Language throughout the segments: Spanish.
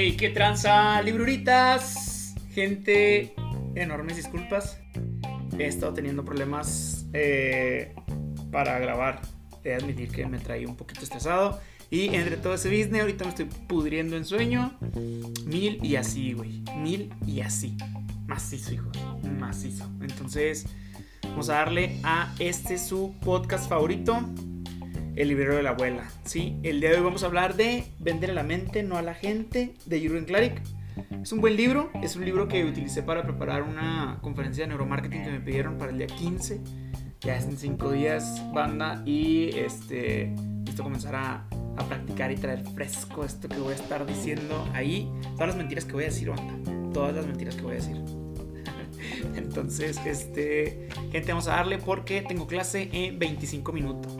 Hey, qué tranza, libruritas. Gente, enormes disculpas. He estado teniendo problemas eh, para grabar. He de admitir que me traí un poquito estresado. Y entre todo ese business, ahorita me estoy pudriendo en sueño. Mil y así, güey. Mil y así. Macizo, hijos. Macizo. Entonces, vamos a darle a este su podcast favorito. El librero de la abuela. ¿sí? El día de hoy vamos a hablar de Vender a la mente, no a la gente, de Jürgen Klarik. Es un buen libro, es un libro que utilicé para preparar una conferencia de neuromarketing que me pidieron para el día 15. Ya es en 5 días, banda, y este, listo comenzar a, a practicar y traer fresco esto que voy a estar diciendo ahí. Todas las mentiras que voy a decir, banda. Todas las mentiras que voy a decir. Entonces, este, gente, vamos a darle porque tengo clase en 25 minutos.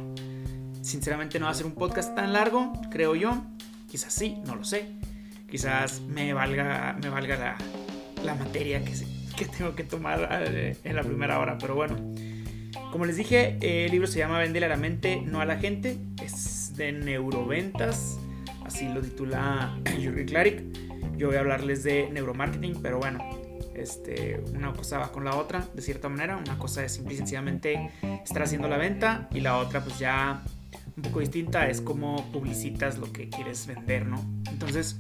Sinceramente no va a ser un podcast tan largo, creo yo. Quizás sí, no lo sé. Quizás me valga, me valga la, la materia que, que tengo que tomar eh, en la primera hora. Pero bueno, como les dije, el libro se llama Vende a la mente, no a la gente. Es de neuroventas. Así lo titula Jürgen Klarik. Yo voy a hablarles de neuromarketing, pero bueno, este, una cosa va con la otra, de cierta manera. Una cosa es simple y sencillamente estar haciendo la venta y la otra pues ya un poco distinta es cómo publicitas lo que quieres vender, ¿no? Entonces,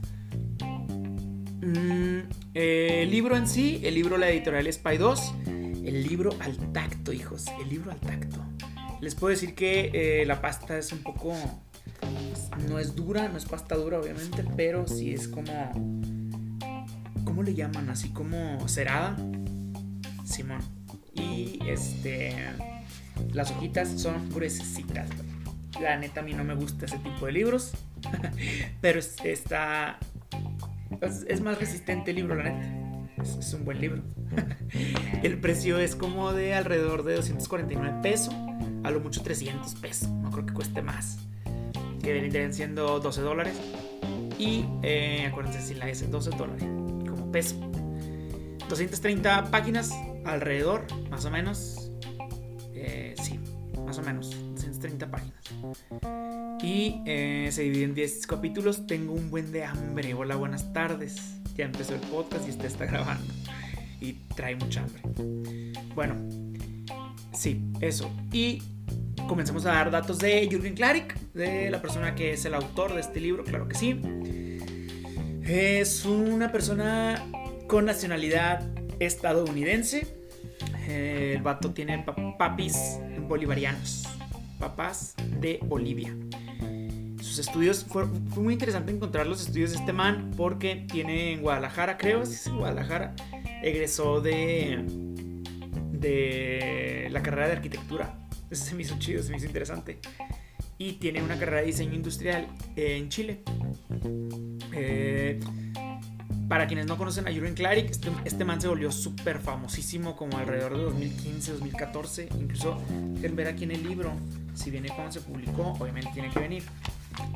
mmm, eh, el libro en sí, el libro La Editorial Spy 2, el libro al tacto, hijos, el libro al tacto. Les puedo decir que eh, la pasta es un poco, no es dura, no es pasta dura obviamente, pero sí es como, ¿cómo le llaman? Así como cerada, Simón. Y este, las hojitas son gruesecitas, la neta a mí no me gusta ese tipo de libros. Pero es, está... Es, es, más resistente el libro, la neta. Es, es un buen libro. el precio es como de alrededor de 249 pesos. A lo mucho 300 pesos. No creo que cueste más. Que vendrían siendo 12 dólares. Y eh, acuérdense si la S, 12 dólares. Como peso. 230 páginas alrededor, más o menos. Eh, sí, más o menos. 30 páginas. Y eh, se divide en 10 capítulos. Tengo un buen de hambre. Hola, buenas tardes. Ya empezó el podcast y usted está grabando. Y trae mucha hambre. Bueno, sí, eso. Y comencemos a dar datos de Jürgen Klarik, de la persona que es el autor de este libro, claro que sí. Es una persona con nacionalidad estadounidense. El vato tiene papis bolivarianos papás de Bolivia. Sus estudios, fue, muy interesante encontrar los estudios de este man porque tiene en Guadalajara, creo, si es en Guadalajara, egresó de, de la carrera de arquitectura. Eso se me hizo chido, se me hizo interesante. Y tiene una carrera de diseño industrial en Chile. Eh, para quienes no conocen a Jürgen Klarik, este, este man se volvió súper famosísimo como alrededor de 2015, 2014. Incluso pueden ver aquí en el libro, si viene cuando se publicó, obviamente tiene que venir.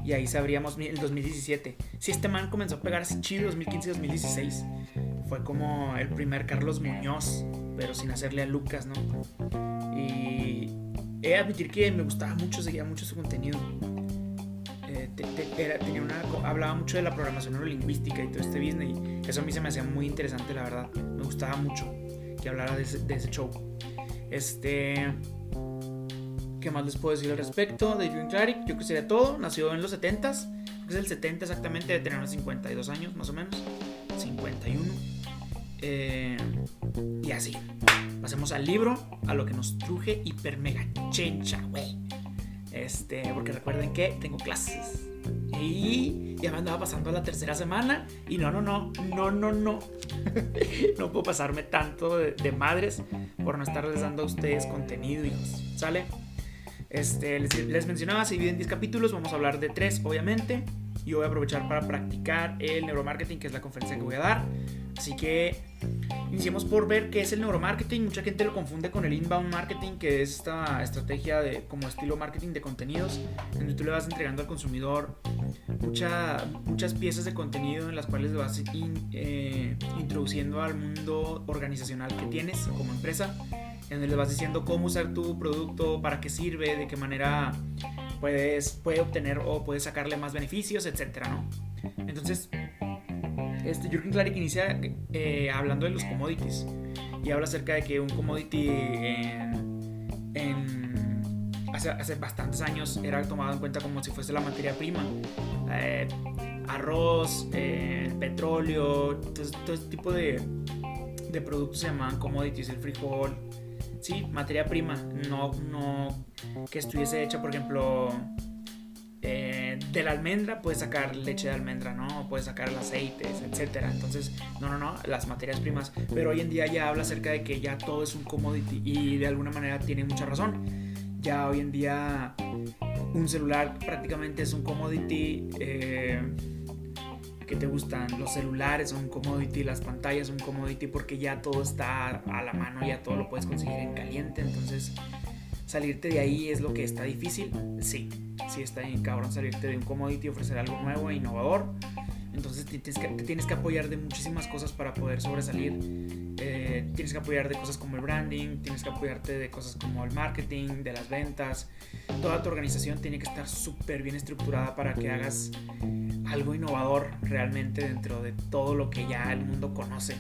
Y ahí sabríamos el 2017. Si este man comenzó a pegar así chido 2015 2016, fue como el primer Carlos Muñoz, pero sin hacerle a Lucas, ¿no? Y he de admitir que me gustaba mucho, seguía mucho su contenido. Te, te, era, hablaba mucho de la programación neurolingüística y todo este business. Eso a mí se me hacía muy interesante, la verdad. Me gustaba mucho que hablara de ese, show. Este. ¿Qué más les puedo decir al respecto de Jürgen Klarik? Yo creo que sería todo. Nació en los 70s. Creo que es el 70 exactamente, de tener unos 52 años más o menos. 51. Eh, y así. Pasemos al libro, a lo que nos truje hiper mega chencha, güey. Este, porque recuerden que tengo clases. Y ya me andaba pasando la tercera semana. Y no, no, no, no, no, no. no puedo pasarme tanto de, madres por no estarles dando a ustedes contenido, hijos. ¿Sale? Este, les, les mencionaba, se divide en 10 capítulos. Vamos a hablar de 3, obviamente. Yo voy a aprovechar para practicar el neuromarketing, que es la conferencia que voy a dar. Así que iniciemos por ver qué es el neuromarketing. Mucha gente lo confunde con el inbound marketing, que es esta estrategia de como estilo marketing de contenidos, en donde tú le vas entregando al consumidor mucha, muchas piezas de contenido en las cuales le vas in, eh, introduciendo al mundo organizacional que tienes como empresa, en donde le vas diciendo cómo usar tu producto, para qué sirve, de qué manera puedes puede obtener o puedes sacarle más beneficios, etcétera, ¿no? Entonces, este Jürgen Klarik inicia eh, hablando de los commodities y habla acerca de que un commodity hace, hace, bastantes años era tomado en cuenta como si fuese la materia prima. Eh, arroz, eh, petróleo, todo, todo, este tipo de, de productos se llamaban commodities, el frijol, sí, materia prima, no, no que estuviese hecha, por ejemplo, eh, de la almendra puedes sacar leche de almendra, ¿no? Puedes sacar el aceite, etcétera. Entonces, no, no, no, las materias primas. Pero hoy en día ya habla acerca de que ya todo es un commodity y de alguna manera tiene mucha razón. Ya hoy en día un celular prácticamente es un commodity. Eh, que te gustan? Los celulares son commodity, las pantallas son commodity porque ya todo está a la mano, ya todo lo puedes conseguir en caliente. Entonces, salirte de ahí es lo que está difícil. Sí, sí está bien cabrón salirte de un commodity ofrecer algo nuevo e innovador. Entonces te tienes, que, tienes que apoyar de muchísimas cosas para poder sobresalir. Eh, tienes que apoyar de cosas como el branding, tienes que apoyarte de cosas como el marketing, de las ventas. Toda tu organización tiene que estar súper bien estructurada para que hagas algo innovador realmente dentro de todo lo que ya el mundo conoce.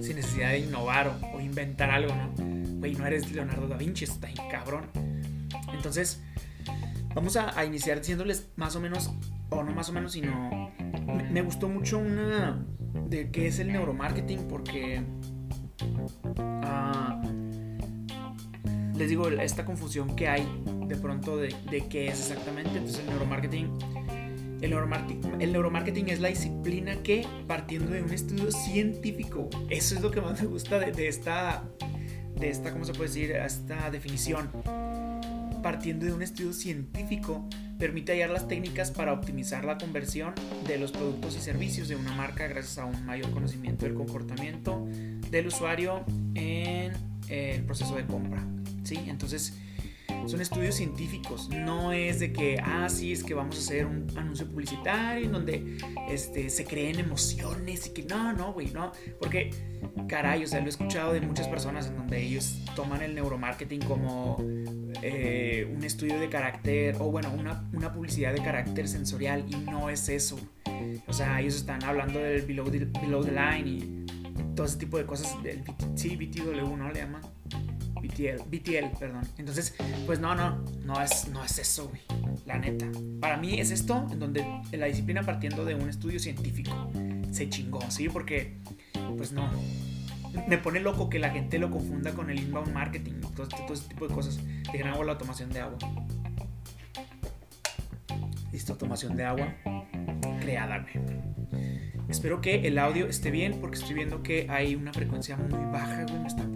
Sin necesidad de innovar o, inventar algo, ¿no? Güey, no eres Leonardo da Vinci, está ahí cabrón. Entonces, vamos a, iniciar diciéndoles más o menos, o no más o menos, sino. Me, gustó mucho una de qué es el neuromarketing, porque. Ah, les digo, esta confusión que hay de pronto de, de qué es exactamente. Entonces, el neuromarketing el neuromarketing, es la disciplina que, partiendo de un estudio científico, eso es lo que más me gusta de, esta, de esta, ¿cómo se puede decir? Esta definición. Partiendo de un estudio científico, permite hallar las técnicas para optimizar la conversión de los productos y servicios de una marca gracias a un mayor conocimiento del comportamiento del usuario en el proceso de compra. ¿sí? Entonces, son estudios científicos, no es de que, ah, sí, es que vamos a hacer un anuncio publicitario en donde este, se creen emociones y que no, no, güey, no, porque, caray, o sea, lo he escuchado de muchas personas en donde ellos toman el neuromarketing como eh, un estudio de carácter, o bueno, una, una publicidad de carácter sensorial y no es eso. O sea, ellos están hablando del below the, below the line y todo ese tipo de cosas, del, sí, BTW, ¿no? Le llaman. BTL, perdón. Entonces, pues no, no, no es, no es eso, güey. La neta. Para mí es esto en donde la disciplina partiendo de un estudio científico se chingó, ¿sí? Porque, pues no. Me pone loco que la gente lo confunda con el inbound marketing, todo, este, todo este tipo de cosas. De agua la automación de agua. Listo, automación de agua creada. Espero que el audio esté bien porque estoy viendo que hay una frecuencia muy baja, güey. Me está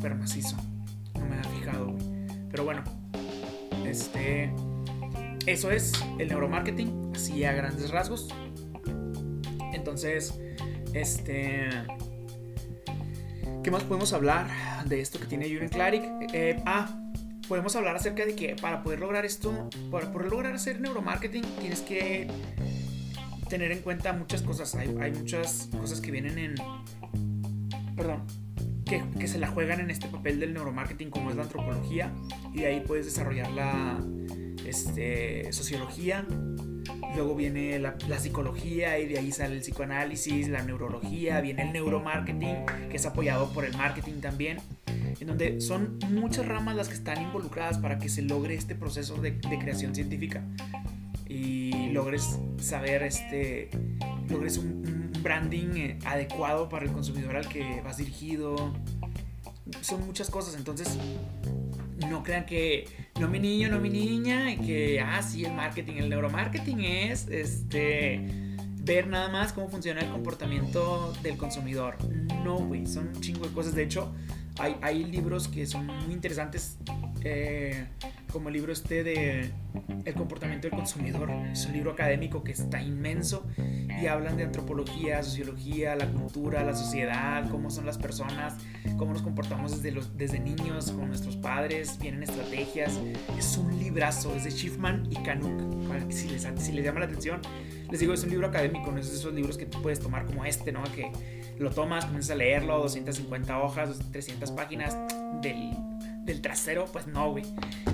súper macizo. No me había fijado. Pero bueno, este. Eso es el neuromarketing, así a grandes rasgos. Entonces, este. ¿Qué más podemos hablar de esto que tiene Jürgen Klarik? Eh, ah, podemos hablar acerca de que para poder lograr esto, para poder lograr hacer neuromarketing, tienes que tener en cuenta muchas cosas. Hay, hay muchas cosas que vienen en. Perdón. Que, que, se la juegan en este papel del neuromarketing, como es la antropología. Y de ahí puedes desarrollar la este, sociología. Luego viene la, la, psicología y de ahí sale el psicoanálisis, la neurología, viene el neuromarketing, que es apoyado por el marketing también, en donde son muchas ramas las que están involucradas para que se logre este proceso de, de creación científica y logres saber, este, logres un, branding eh, adecuado para el consumidor al que vas dirigido. Son muchas cosas, entonces no crean que no mi niño, no mi niña, y que, ah, sí, el marketing, el neuromarketing es, este, ver nada más cómo funciona el comportamiento del consumidor. No, güey, son un chingo de cosas. De hecho, hay, hay libros que son muy interesantes. Eh, como el libro este de El comportamiento del consumidor. Es un libro académico que está inmenso y hablan de antropología, sociología, la cultura, la sociedad, cómo son las personas, cómo nos comportamos desde, los, desde niños con nuestros padres, vienen estrategias. Es un librazo, es de Schiffman y Canuck. Si les, si les llama la atención, les digo, es un libro académico, no es esos libros que tú puedes tomar como este, ¿no? Que lo tomas, comienzas a leerlo, 250 hojas, 300 páginas del del trasero, pues no, güey.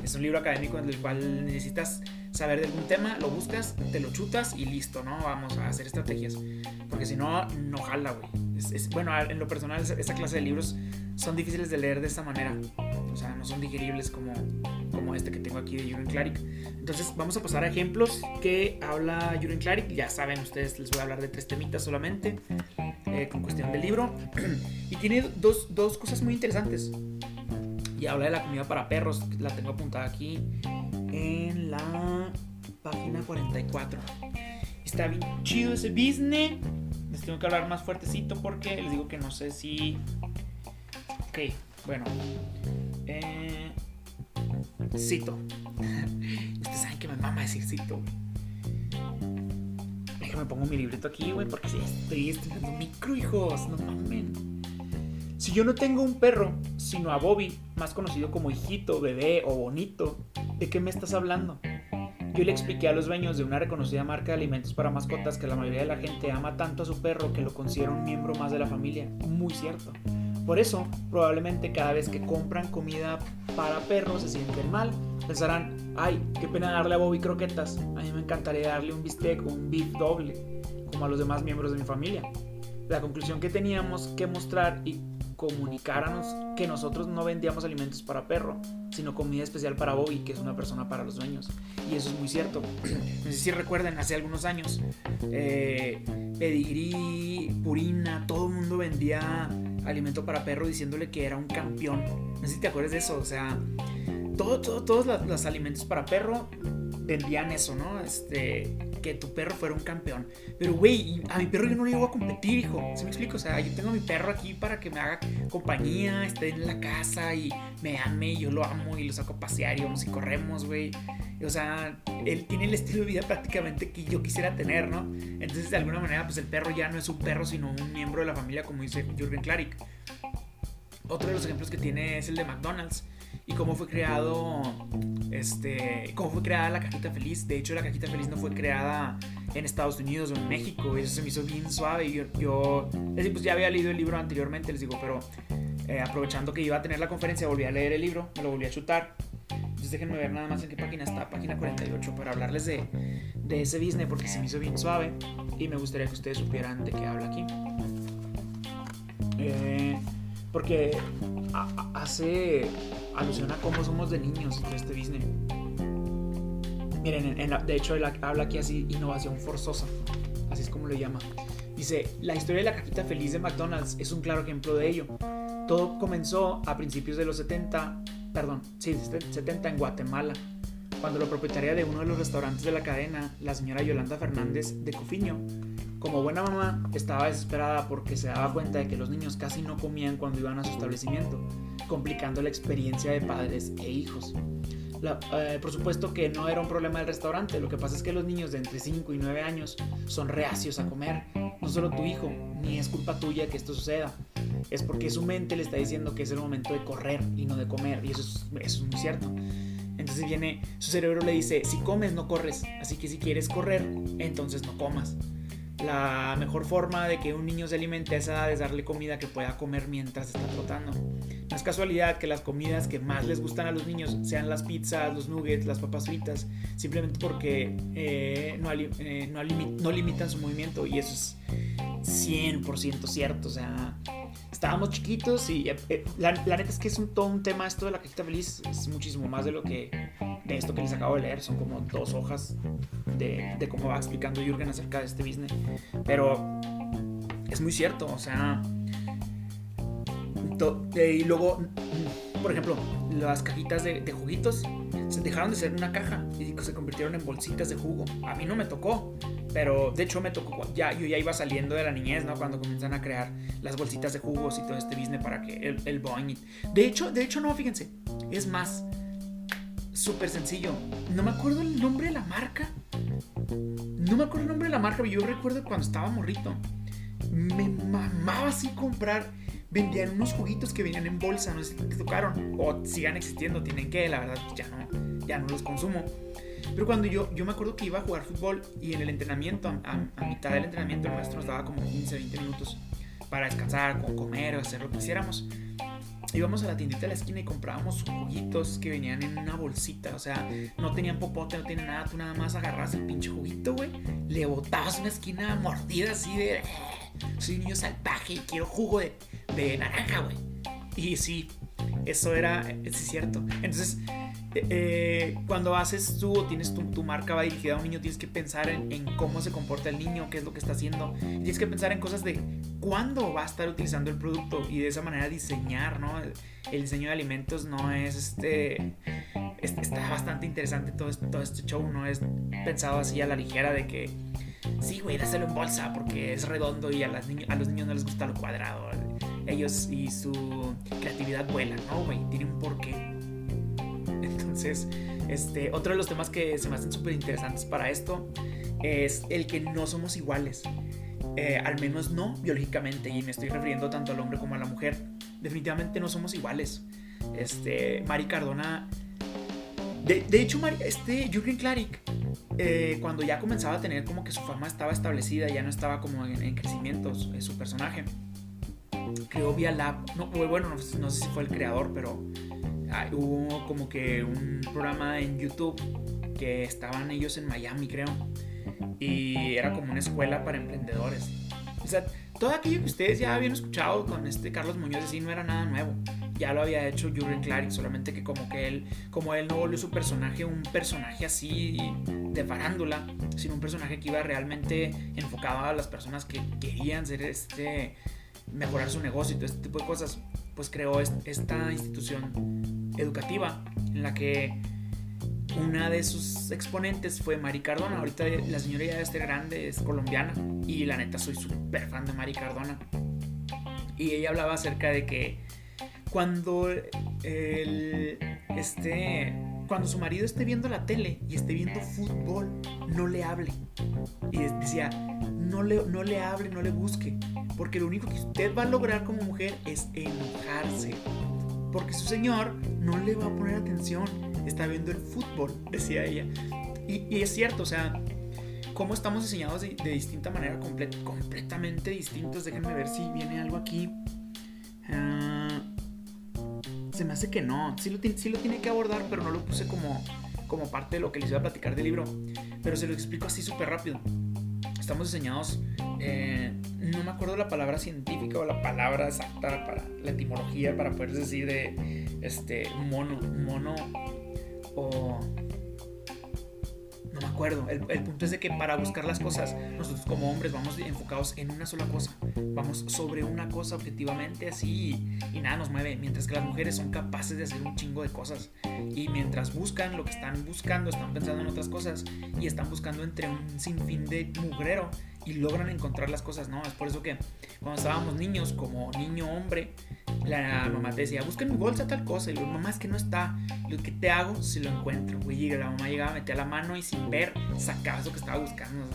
Es un libro académico en el cual necesitas saber de algún tema, lo buscas, te lo chutas y listo, ¿no? Vamos a hacer estrategias. Porque si no, no jala, güey. Es, bueno, en lo personal, esta clase de libros son difíciles de leer de esta manera. O sea, no son digeribles como, como este que tengo aquí de Jürgen Klarik. Entonces, vamos a pasar a ejemplos que habla Jürgen Klarik. Ya saben, ustedes les voy a hablar de tres temitas solamente, eh, con cuestión del libro. y tiene dos, dos cosas muy interesantes. Y habla de la comida para perros, la tengo apuntada aquí en la página 44. Está bien chido ese business. Les tengo que hablar más fuertecito porque les digo que no sé si. Ok, bueno. Eh, cito. Ustedes saben que me mama decir cito, Déjame pongo mi librito aquí, güey, porque estoy estrenando micro, hijos. No mamen. Si yo no tengo un perro, sino a Bobby, más conocido como hijito, bebé o bonito, ¿de qué me estás hablando? Yo le expliqué a los dueños de una reconocida marca de alimentos para mascotas que la mayoría de la gente ama tanto a su perro que lo considera un miembro más de la familia. Muy cierto. Por eso, probablemente cada vez que compran comida para perros se sienten mal. Pensarán, ay, qué pena darle a Bobby croquetas. A mí me encantaría darle un bistec o un beef doble, como a los demás miembros de mi familia. La conclusión que teníamos que mostrar y comunicáramos que nosotros no vendíamos alimentos para perro, sino comida especial para Bobby, que es una persona para los dueños. Y eso es muy cierto. No sé si recuerdan, hace algunos años, eh, Pedigrí, Purina, todo el mundo vendía alimento para perro diciéndole que era un campeón. No sé si te acuerdas de eso, o sea, todo, todo, todos los alimentos para perro vendían eso, ¿no? Este, que tu perro fuera un campeón. Pero, güey, a mi perro yo no le llevo a competir, hijo. ¿Se me explico? O sea, yo tengo a mi perro aquí para que me haga compañía, esté en la casa y me ame y yo lo amo y lo saco a pasear y vamos y corremos, güey. O sea, él tiene el estilo de vida prácticamente que yo quisiera tener, ¿no? Entonces, de alguna manera, pues el perro ya no es un perro, sino un miembro de la familia, como dice Jürgen Klarik. Otro de los ejemplos que tiene es el de McDonald's y cómo fue creado, este, cómo fue creada la cajita feliz. De hecho, la cajita feliz no fue creada en Estados Unidos o en México. Eso se me hizo bien suave. Yo, yo pues ya había leído el libro anteriormente, les digo, pero eh, aprovechando que iba a tener la conferencia, volví a leer el libro, me lo volví a chutar. Entonces déjenme ver nada más en qué página está, página 48, para hablarles de, de ese business porque se me hizo bien suave y me gustaría que ustedes supieran de qué habla aquí. Eh, porque hace alusión a cómo somos de niños este business. Miren, de hecho, habla aquí así, innovación forzosa. Así es como lo llama. Dice, la historia de la cajita feliz de McDonald's es un claro ejemplo de ello. Todo comenzó a principios de los 70, perdón, sí, 70 en Guatemala, cuando la propietaria de uno de los restaurantes de la cadena, la señora Yolanda Fernández de Cofiño, como buena mamá, estaba desesperada porque se daba cuenta de que los niños casi no comían cuando iban a su establecimiento, complicando la experiencia de padres e hijos. Eh, por supuesto que no era un problema del restaurante, lo que pasa es que los niños de entre 5 y 9 años son reacios a comer, no solo tu hijo, ni es culpa tuya que esto suceda, es porque su mente le está diciendo que es el momento de correr y no de comer, y eso es, eso es muy cierto. Entonces viene, su cerebro le dice, si comes no corres, así que si quieres correr, entonces no comas la mejor forma de que un niño se alimente a esa es darle comida que pueda comer mientras está trotando. No es casualidad que las comidas que más les gustan a los niños sean las pizzas, los nuggets, las papas fritas, simplemente porque eh, no, eh, no, limitan su movimiento y eso es 100% cierto. O sea, estábamos chiquitos y eh, la, neta es que es un, todo un tema esto de la cajita feliz, es muchísimo más de lo que de esto que les acabo de leer, son como dos hojas de, cómo va explicando Jürgen acerca de este business. Pero es muy cierto, o sea. y luego, por ejemplo, las cajitas de, juguitos se dejaron de ser una caja y se convirtieron en bolsitas de jugo. A mí no me tocó, pero de hecho me tocó, ya, yo ya iba saliendo de la niñez, ¿no? Cuando comienzan a crear las bolsitas de jugos y todo este business para que el, el Boeing. De hecho, de hecho, no, fíjense, es más, súper sencillo. No me acuerdo el nombre de la marca. No me acuerdo el nombre de la marca, pero yo recuerdo cuando estaba morrito. Me mamaba así comprar. Vendían unos juguitos que venían en bolsa, no sé si te tocaron. O sigan existiendo, tienen que, la verdad, ya no, ya no los consumo. Pero cuando yo, yo me acuerdo que iba a jugar fútbol y en el entrenamiento, a, mitad del entrenamiento, el maestro nos daba como 15, 20 minutos para descansar, comer o hacer lo que quisiéramos. íbamos a la tiendita de la esquina y comprábamos juguitos que venían en una bolsita. O sea, no tenían popote, no tenían nada. Tú nada más agarras el pinche juguito, güey. Le botabas una esquina mordida así de. Soy un niño salvaje y quiero jugo de, de naranja, güey. Y sí, eso era, es cierto. Entonces, eh, cuando haces tú o tienes tu, marca va dirigida a un niño, tienes que pensar en, cómo se comporta el niño, qué es lo que está haciendo. Tienes que pensar en cosas de cuándo va a estar utilizando el producto y de esa manera diseñar, ¿no? El, diseño de alimentos no es este, Está bastante interesante todo este, todo este show, no es pensado así a la ligera de que. Sí, güey, dáselo en bolsa porque es redondo y a, a los niños no les gusta lo cuadrado. Ellos y su creatividad vuelan, ¿no? Tiene un porqué. Entonces, este, otro de los temas que se me hacen súper interesantes para esto es el que no somos iguales. Eh, al menos no biológicamente, y me estoy refiriendo tanto al hombre como a la mujer. Definitivamente no somos iguales. Este, Mari Cardona. De, hecho, este Jürgen Klarik, eh, cuando ya comenzaba a tener como que su fama estaba establecida, ya no estaba como en, crecimiento su personaje, creó Via Lab. No, bueno, no sé si fue el creador, pero hubo como que un programa en YouTube que estaban ellos en Miami, creo. Y era como una escuela para emprendedores. O sea, todo aquello que ustedes ya habían escuchado con este Carlos Muñoz así no era nada nuevo. Ya lo había hecho Jurgen Klarik, solamente que como que él, como él no volvió su personaje un personaje así de farándula, sino un personaje que iba realmente enfocado a las personas que querían ser este mejorar su negocio y todo este tipo de cosas, pues creó esta institución educativa en la que una de sus exponentes fue Mari Cardona. Ahorita la señora ya este grande, es colombiana y la neta soy súper fan de Mari Cardona. Y ella hablaba acerca de que cuando el, este, cuando su marido esté viendo la tele y esté viendo fútbol, no le hable. Y decía, no le, no le hable, no le busque, porque lo único que usted va a lograr como mujer es enojarse. Porque su señor no le va a poner atención, está viendo el fútbol, decía ella. Y, es cierto, o sea, cómo estamos diseñados de, distinta manera, completamente distintos. Déjenme ver si viene algo aquí. Ah, se me hace que no. Sí lo, sí lo tiene que abordar, pero no lo puse como, como parte de lo que les iba a platicar del libro. Pero se lo explico así súper rápido estamos diseñados, eh, no me acuerdo la palabra científica o la palabra exacta para la etimología para poder decir de este mono, mono o acuerdo. El, punto es de que para buscar las cosas, nosotros como hombres vamos enfocados en una sola cosa. Vamos sobre una cosa objetivamente así y, nada nos mueve. Mientras que las mujeres son capaces de hacer un chingo de cosas. Y mientras buscan lo que están buscando, están pensando en otras cosas y están buscando entre un sinfín de mugrero y logran encontrar las cosas, ¿no? Es por eso que cuando estábamos niños, como niño hombre, la mamá te decía, busca en mi bolsa tal cosa. Y luego, mamá, es que no está. Lo que te hago si lo encuentro. Güey, y la mamá llegaba, metía la mano y sin ver, sacaba eso que estaba buscando.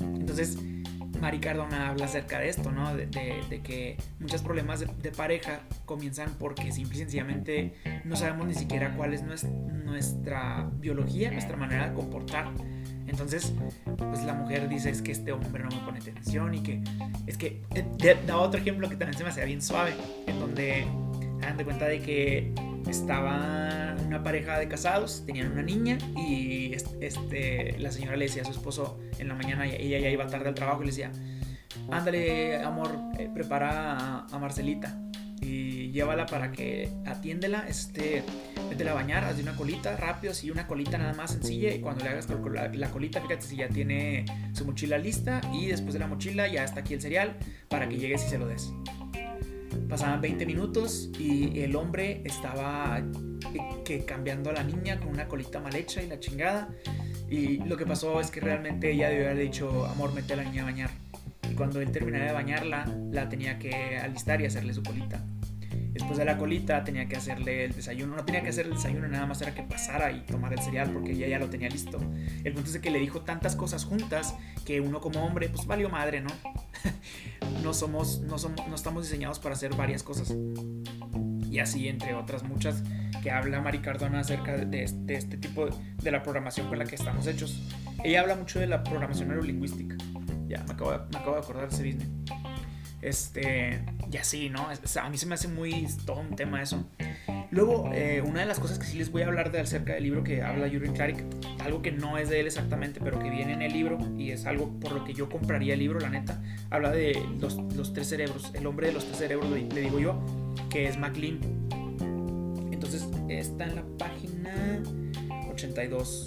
Entonces, Mari Cardona habla acerca de esto, ¿no? De, que muchos problemas de, pareja comienzan porque simple y sencillamente no sabemos ni siquiera cuál es nuestra biología, nuestra manera de comportar. Entonces, pues la mujer dice es que este hombre no me pone atención y que es que eh, da otro ejemplo que también se me hacía bien suave, en donde dan de cuenta de que estaba una pareja de casados, tenían una niña y este, la señora le decía a su esposo en la mañana, ella ya iba tarde al trabajo y le decía, ándale amor, eh, prepara a Marcelita y llévala para que atiéndela, este, métela a bañar, hazle una colita rápido, así una colita nada más sencilla y cuando le hagas la, colita, fíjate si ya tiene su mochila lista y después de la mochila ya está aquí el cereal para que llegues y se lo des. Pasaban 20 minutos y el hombre estaba eh, que cambiando a la niña con una colita mal hecha y la chingada. Y lo que pasó es que realmente ella debió haber dicho, amor, mete a la niña a bañar cuando él terminaba de bañarla, la tenía que alistar y hacerle su colita. Después de la colita tenía que hacerle el desayuno. No tenía que hacer el desayuno, nada más era que pasara y tomar el cereal porque ella ya lo tenía listo. El punto es que le dijo tantas cosas juntas que uno como hombre, pues valió madre, ¿no? no somos, no somos, no estamos diseñados para hacer varias cosas. Y así, entre otras muchas, que habla Mari Cardona acerca de, este tipo de la programación con la que estamos hechos. Ella habla mucho de la programación neurolingüística. Ya, me acabo de, acordar de ese business. Este, y así, ¿no? a mí se me hace muy todo un tema eso. Luego, eh, una de las cosas que sí les voy a hablar de acerca del libro que habla Yuri Klarik, algo que no es de él exactamente, pero que viene en el libro y es algo por lo que yo compraría el libro, la neta, habla de los, los tres cerebros, el hombre de los tres cerebros, le digo yo, que es MacLean. Entonces, está en la página 82.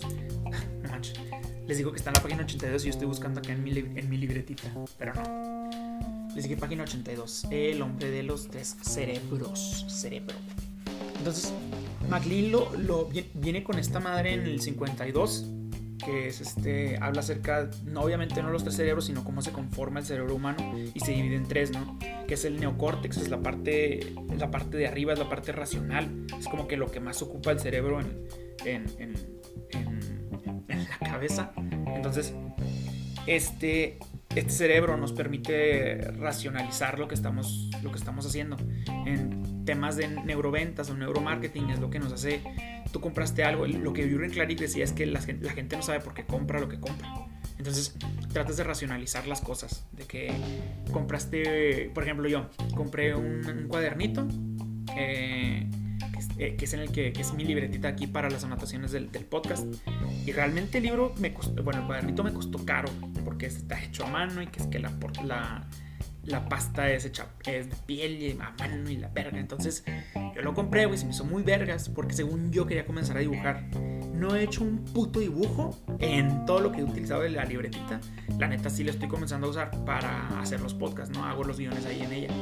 No manches. Les digo que está en la página 82 y yo estoy buscando acá en mi, en mi libretita, pero no. Página 82. El hombre de los tres cerebros. Cerebro. Entonces, McLean lo, viene con esta madre en el 52, que es este, habla acerca, no obviamente no los tres cerebros, sino cómo se conforma el cerebro humano y se divide en tres, ¿no? Que es el neocórtex, es la parte, la parte de arriba, es la parte racional, es como que lo que más ocupa el cerebro en, en, en, en la cabeza. Entonces, este, este cerebro nos permite racionalizar lo que estamos, lo que estamos haciendo. En temas de neuroventas o neuromarketing es lo que nos hace, tú compraste algo, lo que Jürgen Klarik decía es que la, gente no sabe por qué compra lo que compra. Entonces tratas de racionalizar las cosas, de que compraste, por ejemplo yo, compré un, cuadernito. Eh, eh, que es en el que, es mi libretita aquí para las anotaciones del, podcast. Y realmente el libro me costó, bueno, el cuadernito me costó caro, porque está hecho a mano y que es que la, la, la pasta es hecha es de piel y a mano y la verga. Entonces yo lo compré, güey, se me hizo muy vergas, porque según yo quería comenzar a dibujar. No he hecho un puto dibujo en todo lo que he utilizado de la libretita. La neta sí lo estoy comenzando a usar para hacer los podcasts, ¿no? Hago los guiones ahí en ella.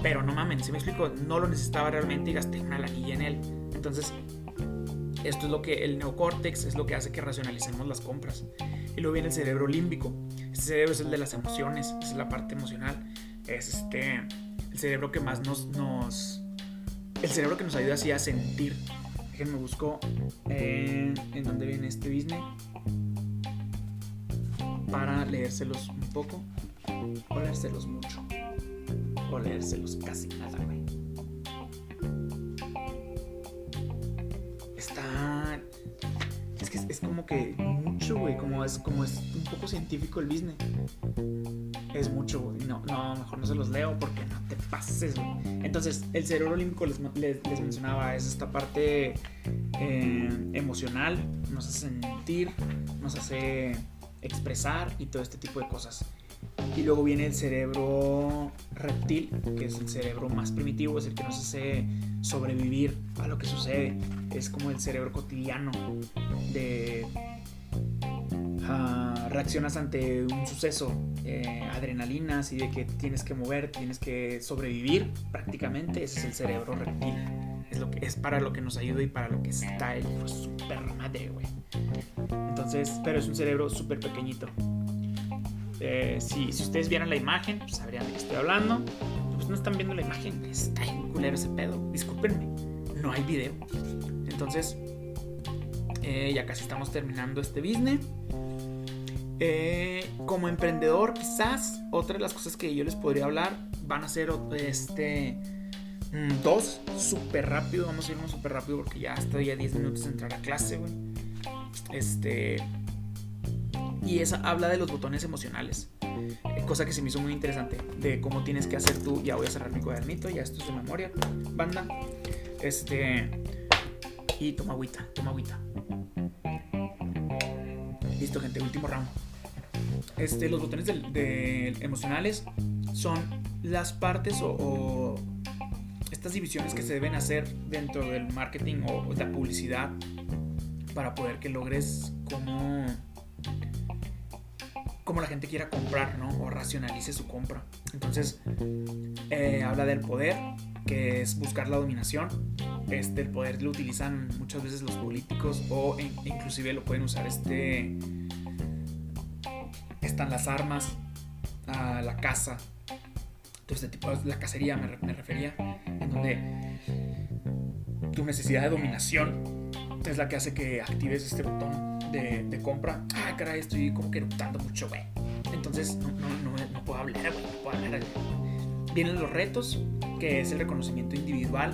Pero no mames, si me explico, no lo necesitaba realmente y gasté una lanilla en él. Entonces, esto es lo que el neocórtex es lo que hace que racionalicemos las compras. Y luego viene el cerebro límbico. Este cerebro es el de las emociones, es la parte emocional. Es este el cerebro que más nos, nos el cerebro que nos ayuda así a sentir. Déjenme busco en dónde viene este business para leérselos un poco o leérselos mucho o leérselos casi nada, güey. Está es que es, como que mucho, güey, como es como es un poco científico el business. Es mucho, güey. No, no, mejor no se los leo porque no te pases, güey. Entonces, el cerebro olímpico les, les, mencionaba, es esta parte eh, emocional, nos hace sentir, nos hace expresar y todo este tipo de cosas. Y luego viene el cerebro reptil, que es el cerebro más primitivo, es el que nos hace sobrevivir a lo que sucede. Es como el cerebro cotidiano de uh, reaccionas ante un suceso, eh, adrenalinas y de que tienes que mover, tienes que sobrevivir prácticamente. Ese es el cerebro reptil. Es, lo que, es para lo que nos ayuda y para lo que está el pues, super madre, güey. Entonces, pero es un cerebro súper pequeñito. Eh, si, si, ustedes vieran la imagen, pues sabrían de qué estoy hablando. Pues no están viendo la imagen, está en culero ese pedo. Discúlpenme, no hay video. Entonces, eh, ya casi estamos terminando este business. Eh, como emprendedor, quizás otra de las cosas que yo les podría hablar van a ser este mm, dos súper rápido. Vamos a irnos súper rápido porque ya estoy a 10 minutos de entrar a clase. Este. Y esa habla de los botones emocionales. Cosa que se me hizo muy interesante. De cómo tienes que hacer tú. Ya voy a cerrar mi cuadernito. Ya esto es de memoria. Banda. Este. Y toma agüita. Toma agüita. Listo, gente. Último round. Este, los botones emocionales son las partes o estas divisiones que se deben hacer dentro del marketing o la publicidad para poder que logres como, como la gente quiera comprar, ¿no? O racionalice su compra. Entonces, eh, habla del poder, que es buscar la dominación. Este, el poder lo utilizan muchas veces los políticos o inclusive lo pueden usar este... Están las armas, la caza, todo este tipo, la cacería me, me refería, en donde tu necesidad de dominación es la que hace que actives este botón de, compra. Ah, caray, estoy como que eructando mucho, güey. Entonces no, no, puedo hablar, güey, no puedo hablar. Vienen los retos, que es el reconocimiento individual.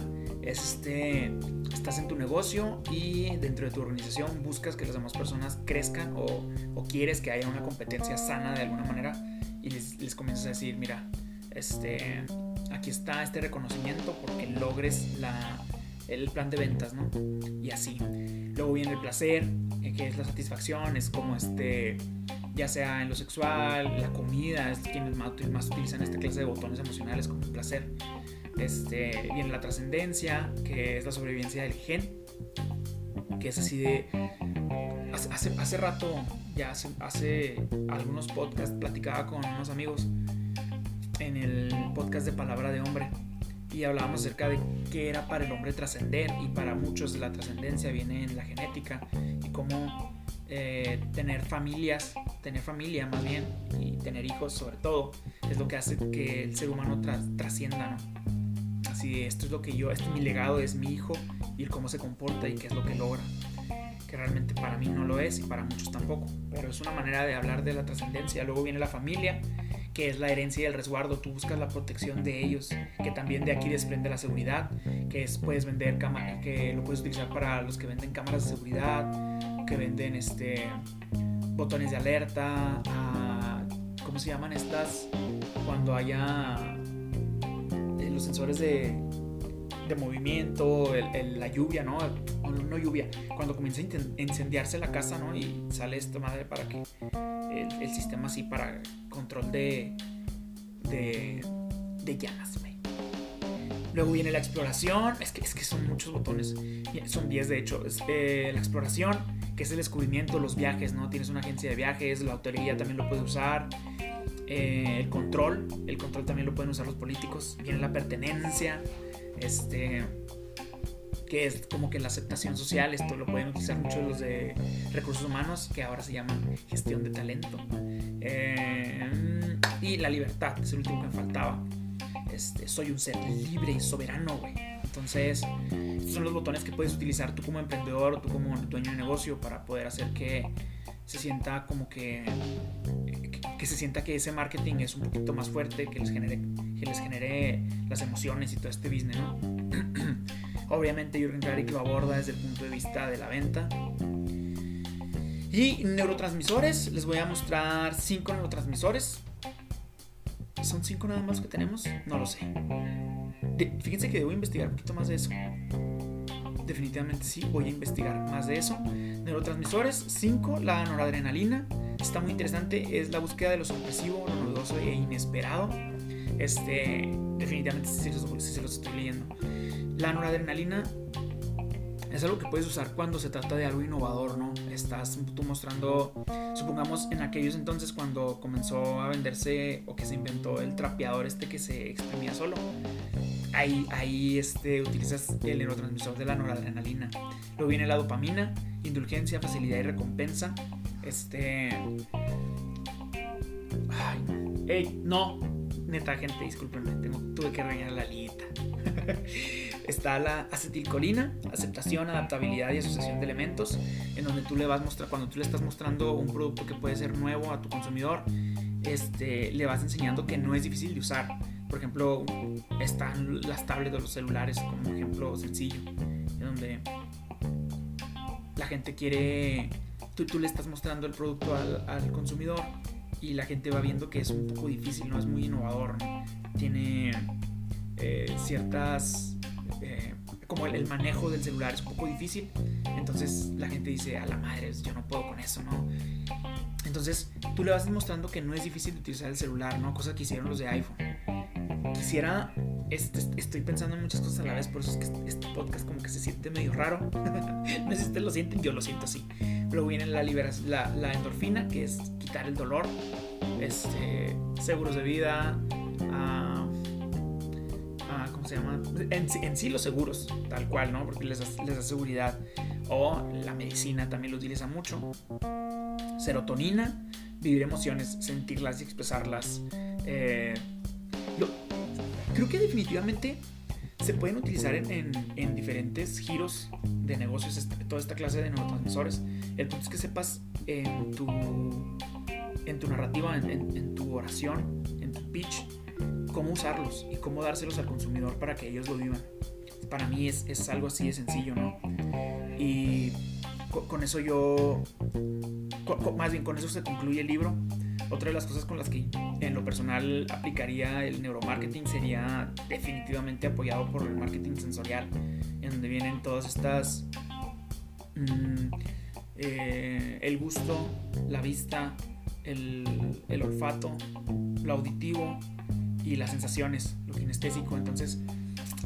Es este, estás en tu negocio y dentro de tu organización buscas que las demás personas crezcan o, quieres que haya una competencia sana de alguna manera y les, les comienzas a decir, mira, este, aquí está este reconocimiento porque logres la, el plan de ventas, ¿no? Y así. Luego viene el placer, eh, que es la satisfacción, es como este, ya sea en lo sexual, la comida, es quienes más, más utilizan esta clase de botones emocionales como el placer. Este, viene la trascendencia, que es la sobrevivencia del gen, que es así de... Hace, hace, rato, ya hace, hace algunos podcasts, platicaba con unos amigos en el podcast de Palabra de Hombre y hablábamos acerca de qué era para el hombre trascender y para muchos la trascendencia viene en la genética y cómo eh, tener familias, tener familia más bien y tener hijos sobre todo es lo que hace que el ser humano trascienda, ¿no? Así, esto es lo que yo, este es mi legado, es mi hijo y cómo se comporta y qué es lo que logra que realmente para mí no lo es y para muchos tampoco, pero es una manera de hablar de la trascendencia. Luego viene la familia, que es la herencia y el resguardo, tú buscas la protección de ellos, que también de aquí desprende la seguridad, que es, puedes vender cámara, que lo puedes utilizar para los que venden cámaras de seguridad, que venden este botones de alerta, ¿cómo se llaman estas? Cuando haya los sensores de, de movimiento, la lluvia, ¿no? ¿no? lluvia, cuando comienza a incendiarse la casa, ¿no? Y sale esta madre para que el, sistema así para control de, de, de llamas, Luego viene la exploración, es que, es que son muchos botones, son 10 de hecho. Eh, la exploración, que es el descubrimiento, los viajes, ¿no? Tienes una agencia de viajes, la autoría también lo puede usar. Eh, el control, el control también lo pueden usar los políticos. Viene la pertenencia, este que es como que la aceptación social, esto lo pueden utilizar muchos los de recursos humanos, que ahora se llaman gestión de talento. Eh, y la libertad, es el último que me faltaba. Este, soy un ser libre y soberano, güey. Entonces, estos son los botones que puedes utilizar tú como emprendedor tú como dueño de negocio para poder hacer que se sienta como que, que, se sienta que ese marketing es un poquito más fuerte, que les genere, que les genere las emociones y todo este business, ¿no? Obviamente Jürgen Klarik lo aborda desde el punto de vista de la venta. Y neurotransmisores, les voy a mostrar cinco neurotransmisores. ¿Son cinco nada más que tenemos? No lo sé. fíjense que debo investigar un poquito más de eso. Definitivamente sí, voy a investigar más de eso. Neurotransmisores, 5, la noradrenalina. Está muy interesante, es la búsqueda de lo sorpresivo, lo novedoso e inesperado. Este, definitivamente sí, se los estoy leyendo. La noradrenalina es algo que puedes usar cuando se trata de algo innovador, ¿no? Estás tú mostrando, supongamos en aquellos entonces cuando comenzó a venderse o que se inventó el trapeador este que se exprimía solo. Ahí, ahí este, utilizas el neurotransmisor de la noradrenalina. Luego viene la dopamina, indulgencia, facilidad y recompensa. Este. Ay, no. Ey, no. Neta, gente, discúlpenme, tengo, tuve que regañar la lista. está la acetilcolina, aceptación, adaptabilidad y asociación de elementos, en donde tú le vas a mostrar, cuando tú le estás mostrando un producto que puede ser nuevo a tu consumidor, este, le vas enseñando que no es difícil de usar. Por ejemplo, están las tablets de los celulares como ejemplo sencillo, en donde la gente quiere, tú, le estás mostrando el producto al, al, consumidor y la gente va viendo que es un poco difícil, no es muy innovador, tiene eh, ciertas eh, como el, manejo del celular es un poco difícil. Entonces la gente dice, a la madre, yo no puedo con eso, ¿no? Entonces tú le vas demostrando que no es difícil utilizar el celular, ¿no? Cosa que hicieron los de iPhone. Quisiera, este, estoy pensando en muchas cosas a la vez, por eso es que este podcast como que se siente medio raro. no sé si ustedes lo sienten, yo lo siento así. Luego viene la, la, la endorfina, que es quitar el dolor, este, seguros de vida, se llama? En, sí los seguros, tal cual, ¿no? Porque les, les da seguridad. O la medicina también lo utiliza mucho. Serotonina, vivir emociones, sentirlas y expresarlas. Eh, creo que definitivamente se pueden utilizar en, en, diferentes giros de negocios, este, toda esta clase de neurotransmisores. El punto es que sepas en tu, en tu narrativa, en, en tu oración, en tu pitch, cómo usarlos y cómo dárselos al consumidor para que ellos lo vivan. Para mí es, es algo así de sencillo, ¿no? Y con, eso yo, más bien con eso se concluye el libro, Otra de las cosas con las que en lo personal aplicaría el neuromarketing sería definitivamente apoyado por el marketing sensorial, en donde vienen todas estas... Mm, eh, el gusto, la vista, el, el olfato, lo auditivo y las sensaciones, lo kinestésico. Entonces,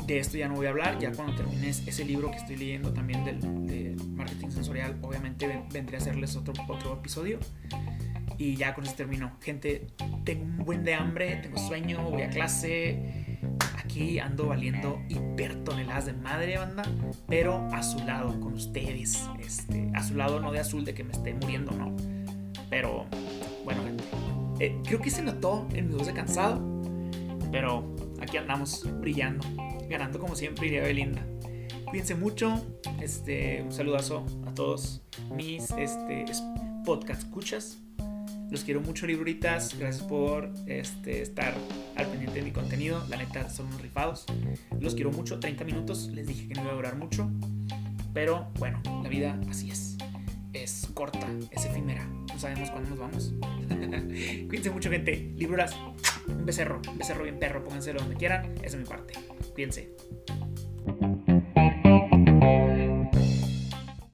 de esto ya no voy a hablar. Ya cuando termine ese libro que estoy leyendo también del, marketing sensorial, obviamente vendré a hacerles otro, otro episodio. Y ya con eso termino. Gente, tengo un buen de hambre, tengo sueño, voy a clase. Aquí ando valiendo hiper toneladas de madre, banda. Pero a su lado, con ustedes. Este, a su lado, no de azul de que me esté muriendo, no. Pero, bueno. Eh, creo que se notó en mi voz de cansado. Pero aquí andamos brillando ganando como siempre iría Belinda. Cuídense mucho. Este, un saludazo a todos mis este, podcast escuchas. Los quiero mucho, libritas. Gracias por este, estar al pendiente de mi contenido. La neta, son unos rifados. Los quiero mucho. 30 minutos. Les dije que no iba a durar mucho. Pero bueno, la vida así es. Es corta, es efímera. No sabemos cuándo nos vamos. Cuídense mucho, gente. Libruras. Un becerro, un becerro bien perro. Pónganselo donde quieran. Esa es mi parte. Cuídense.